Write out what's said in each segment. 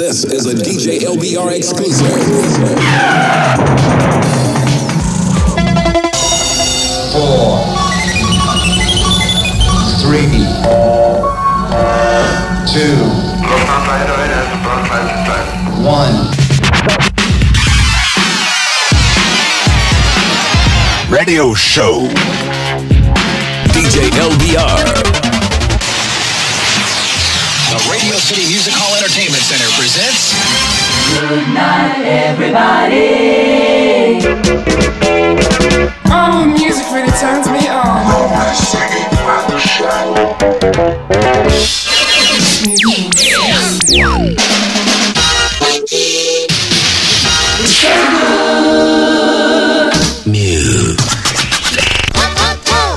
This is a DJ LBR exclusive. four, three, two, one. Radio Show. DJ LBR. The Radio City Music Hall Entertainment Center presents Good night, everybody. Oh, music really turns me on.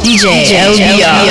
DJ LBR.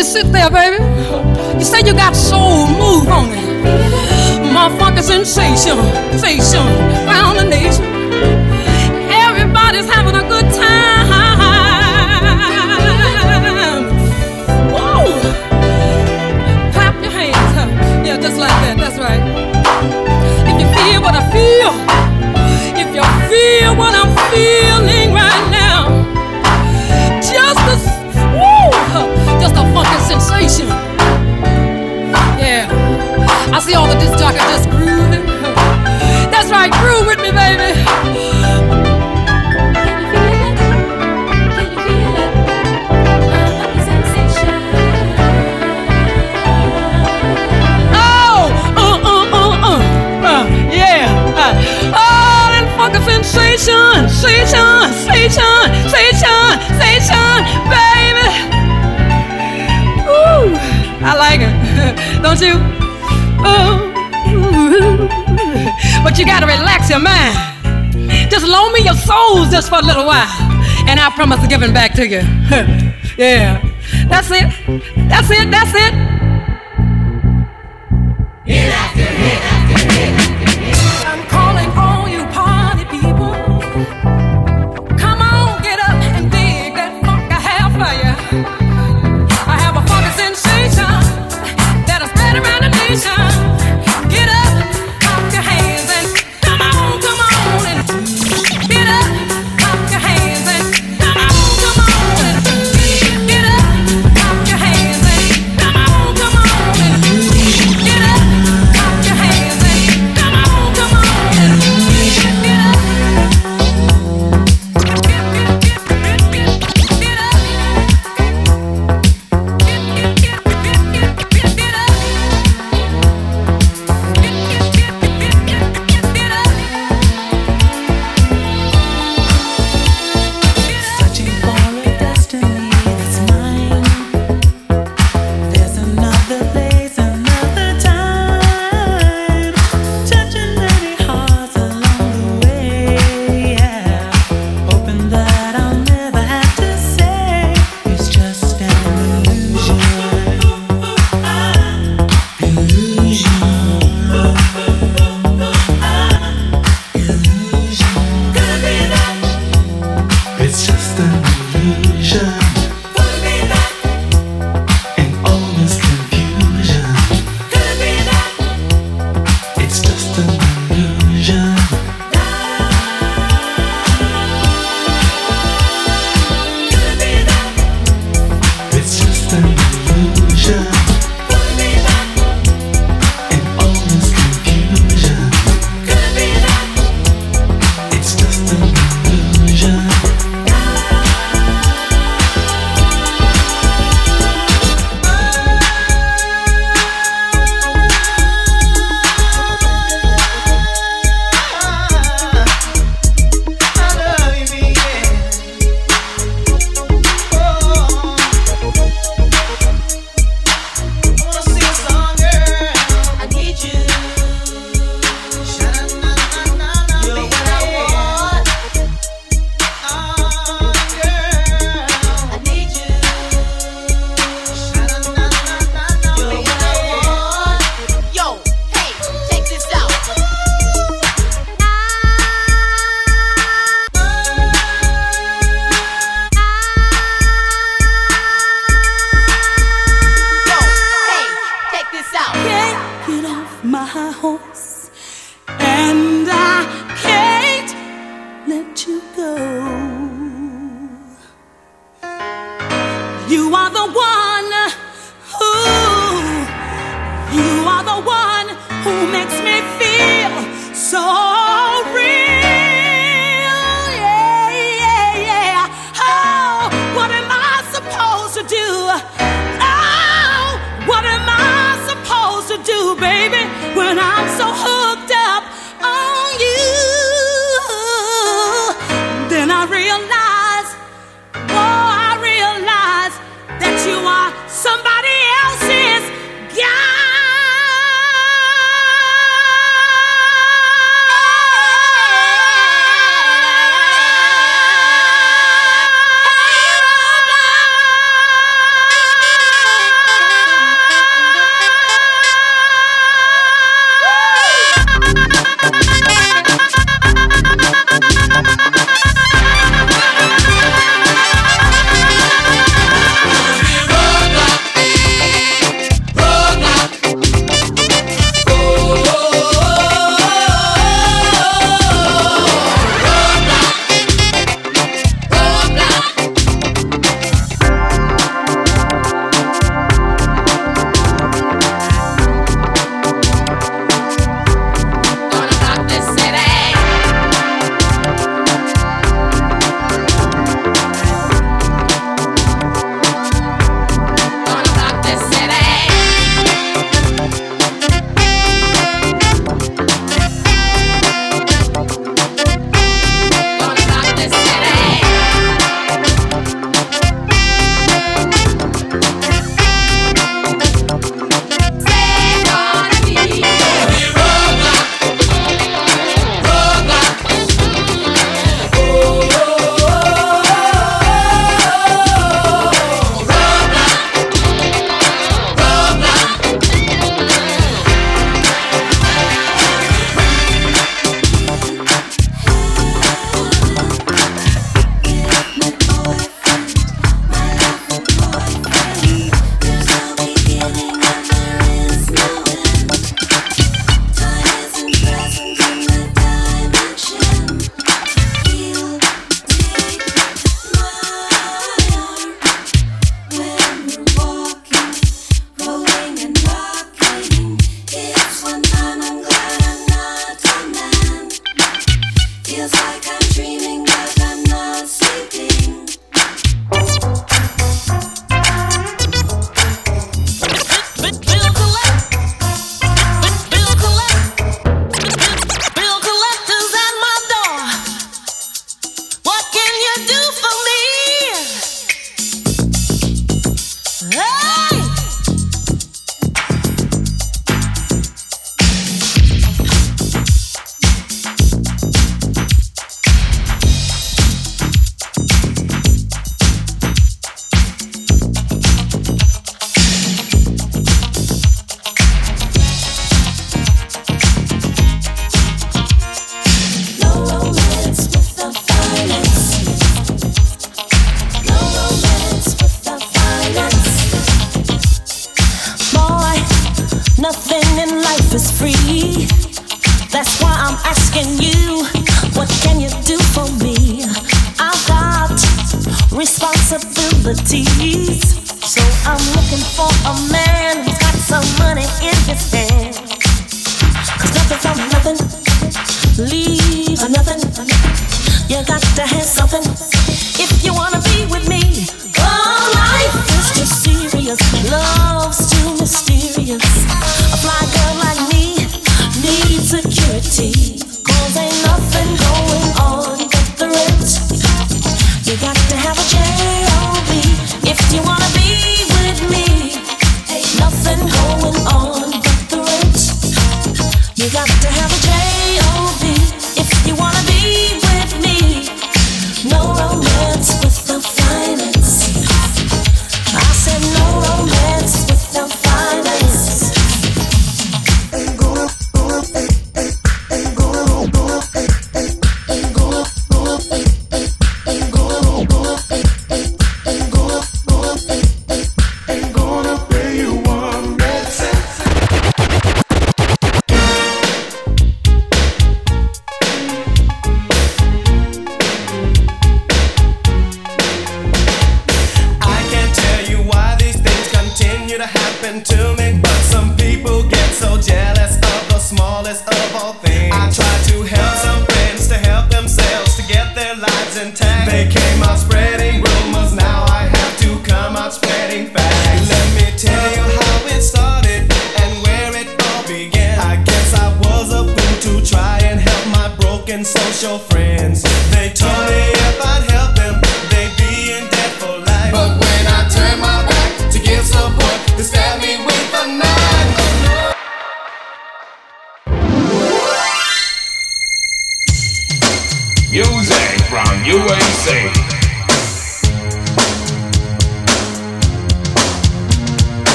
You sit there, baby? You say you got soul, move on it. Motherfucker sensation, sensation, sensation, sensation, sensation, sensation, sensation, baby. Ooh, I like it, don't you? Ooh, but you gotta relax your mind. Just loan me your souls just for a little while, and I promise to give it back to you. yeah, that's it, that's it, that's it.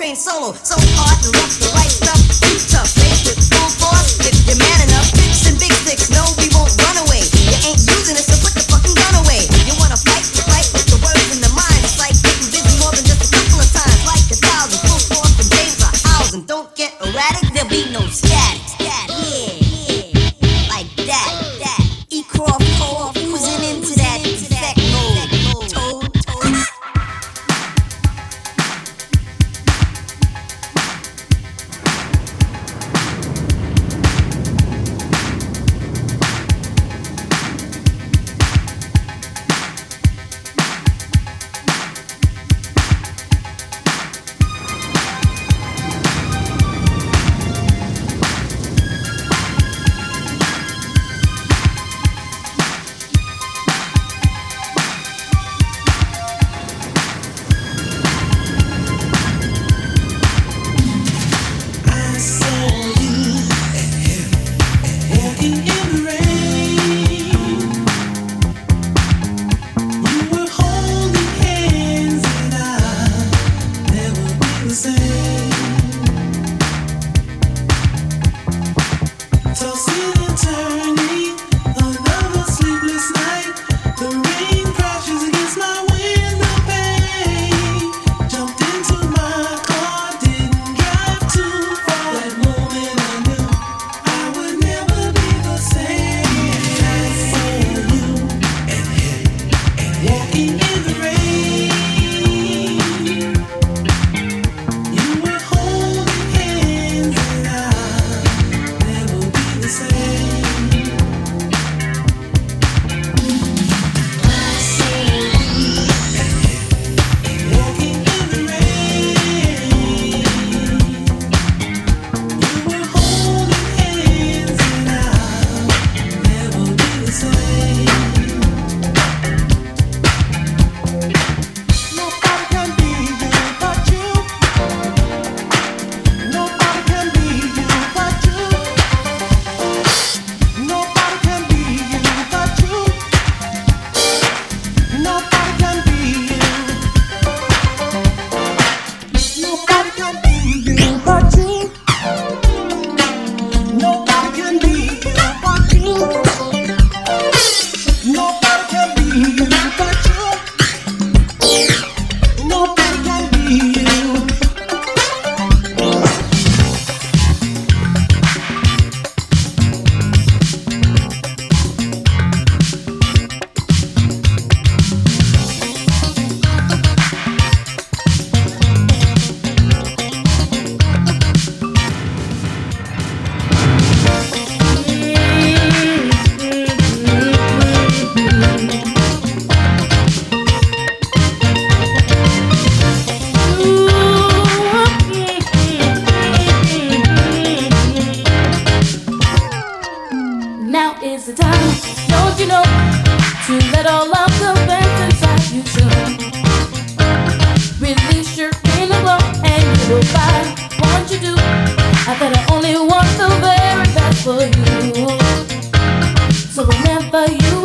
train solo, so hard to rock. walking in the only want the very best for you. So remember you.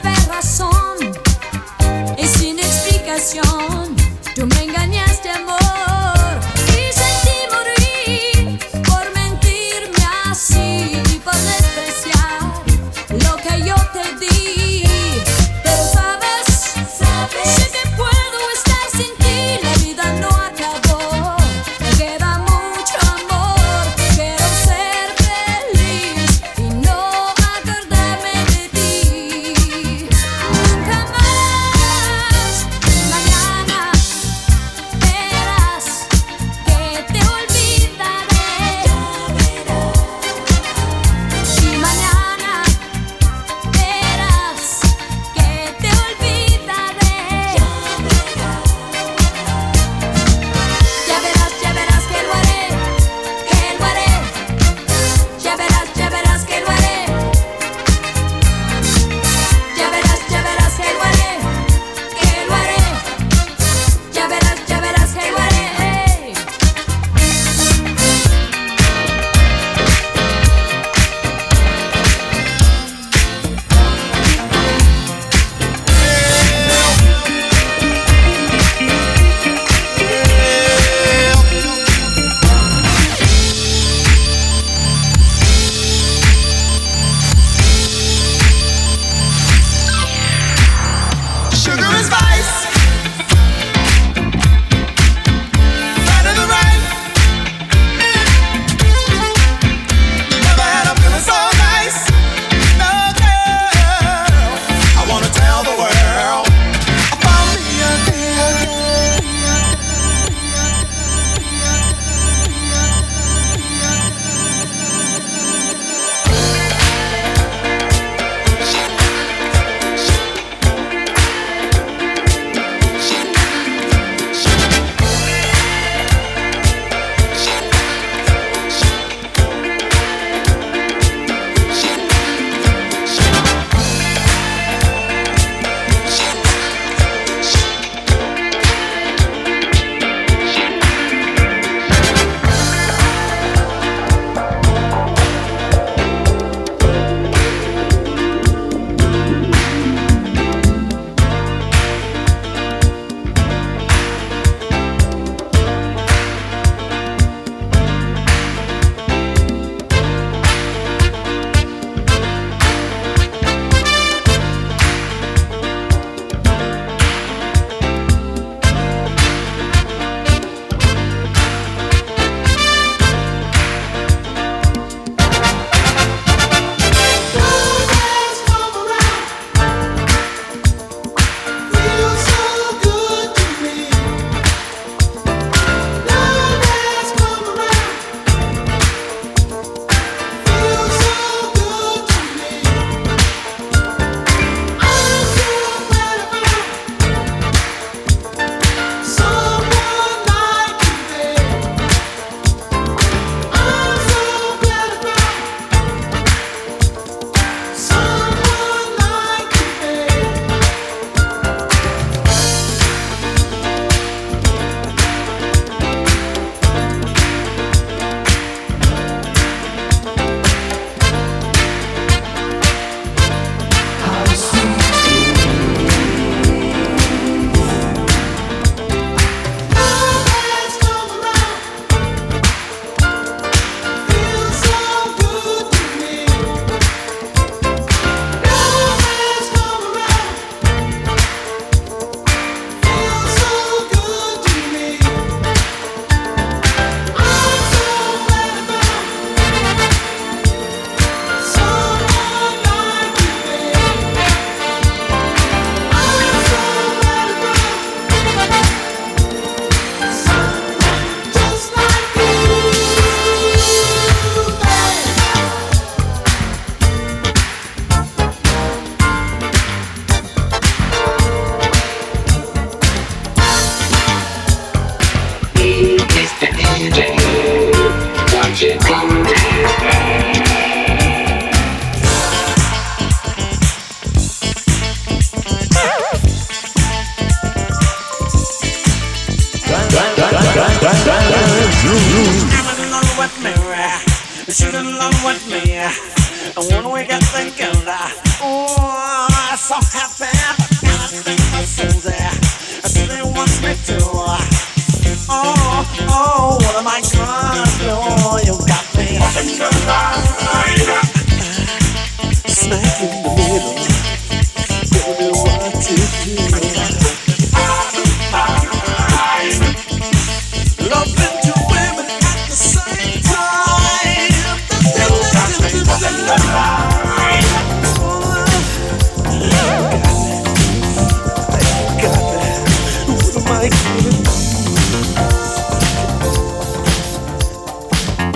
perra.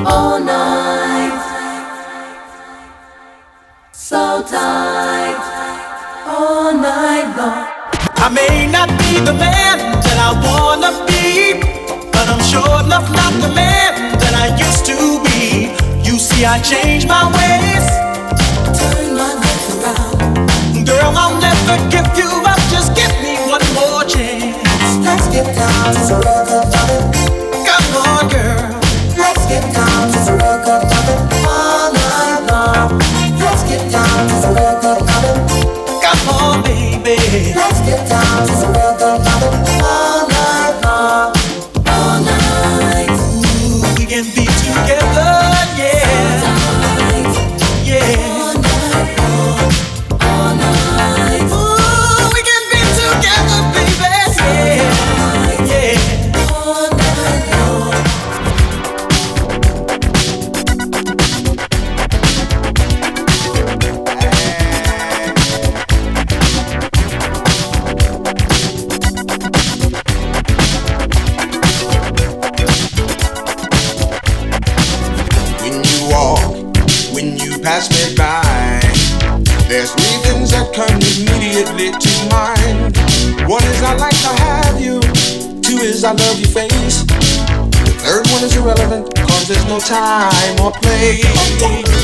all night. So tight, all night long. I may not be the man that I wanna be, but I'm sure enough not the man that I used to be. You see, I changed my ways. My life around. Girl, I'll never give you up. Just give me one more chance. Let's get down to the Come on, girl. Let's get down to the time or place.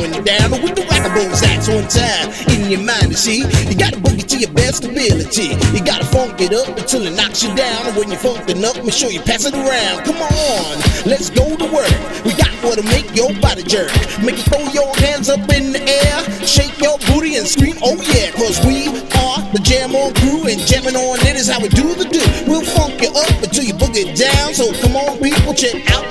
Till it down. Or with the raccoons axe one time in your mind, you see. You gotta book it to your best ability. You gotta funk it up until it knocks you down. When you're funkin' up, make sure you pass it around. Come on, let's go to work. We got what'll make your body jerk. Make you throw your hands up in the air, shake your booty and scream, oh yeah. Cause we are the Jam On crew, and jamming on it is how we do the do. We'll funk you up until you boogie down. So come on,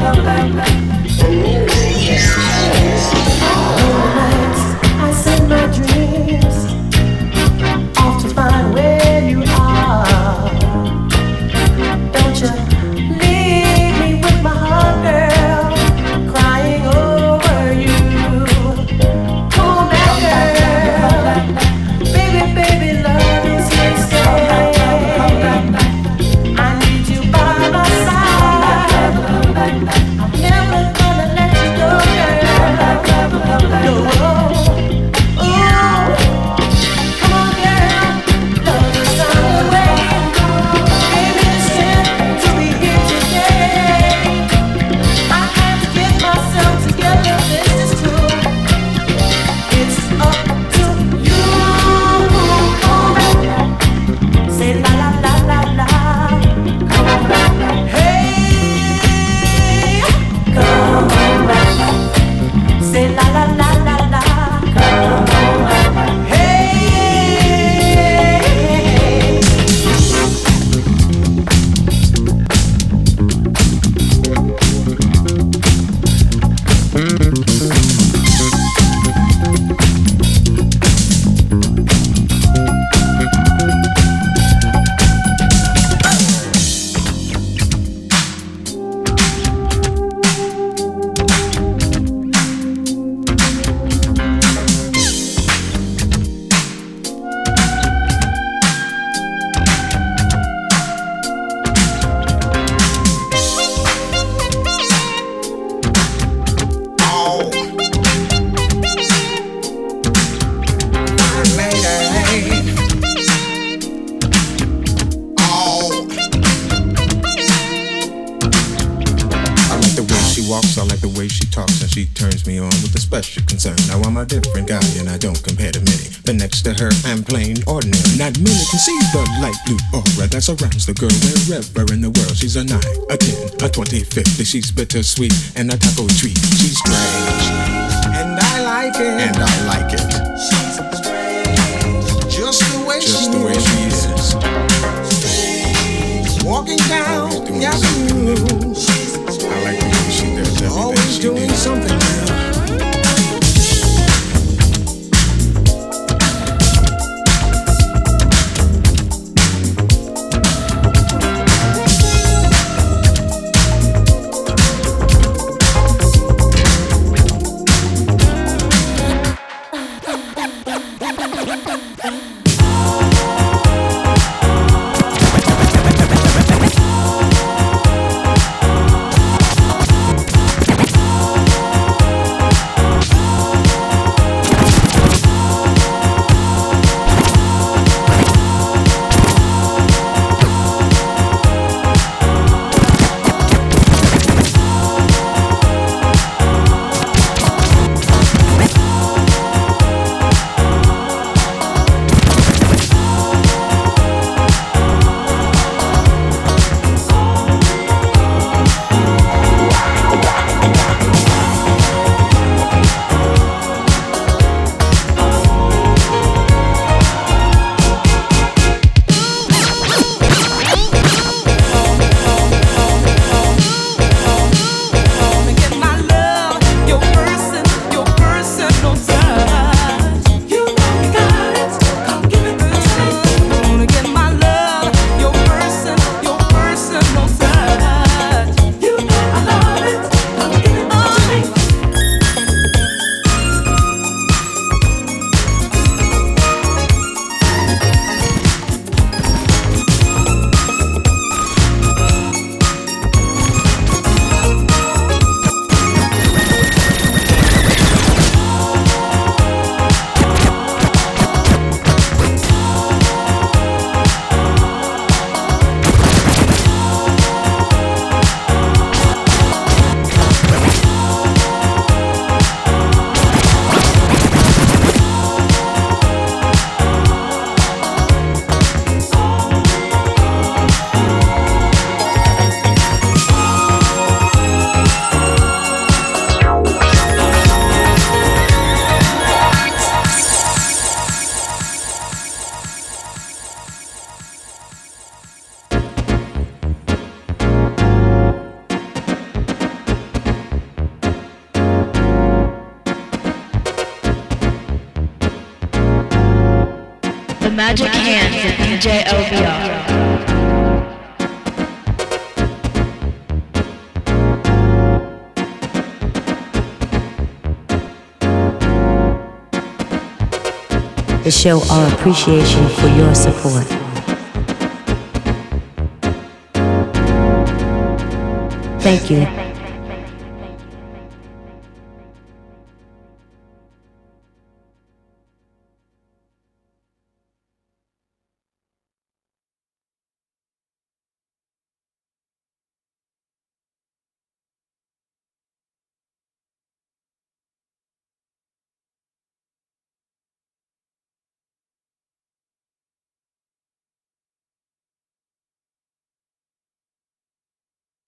come back. a Her 25th, she's bittersweet and a taco treat. She's strange. And I like it. And I like it. She's strange. Just the way, Just she, the way is. she is. Walking down the avenue. DJ LBR. to show our appreciation for your support. Thank you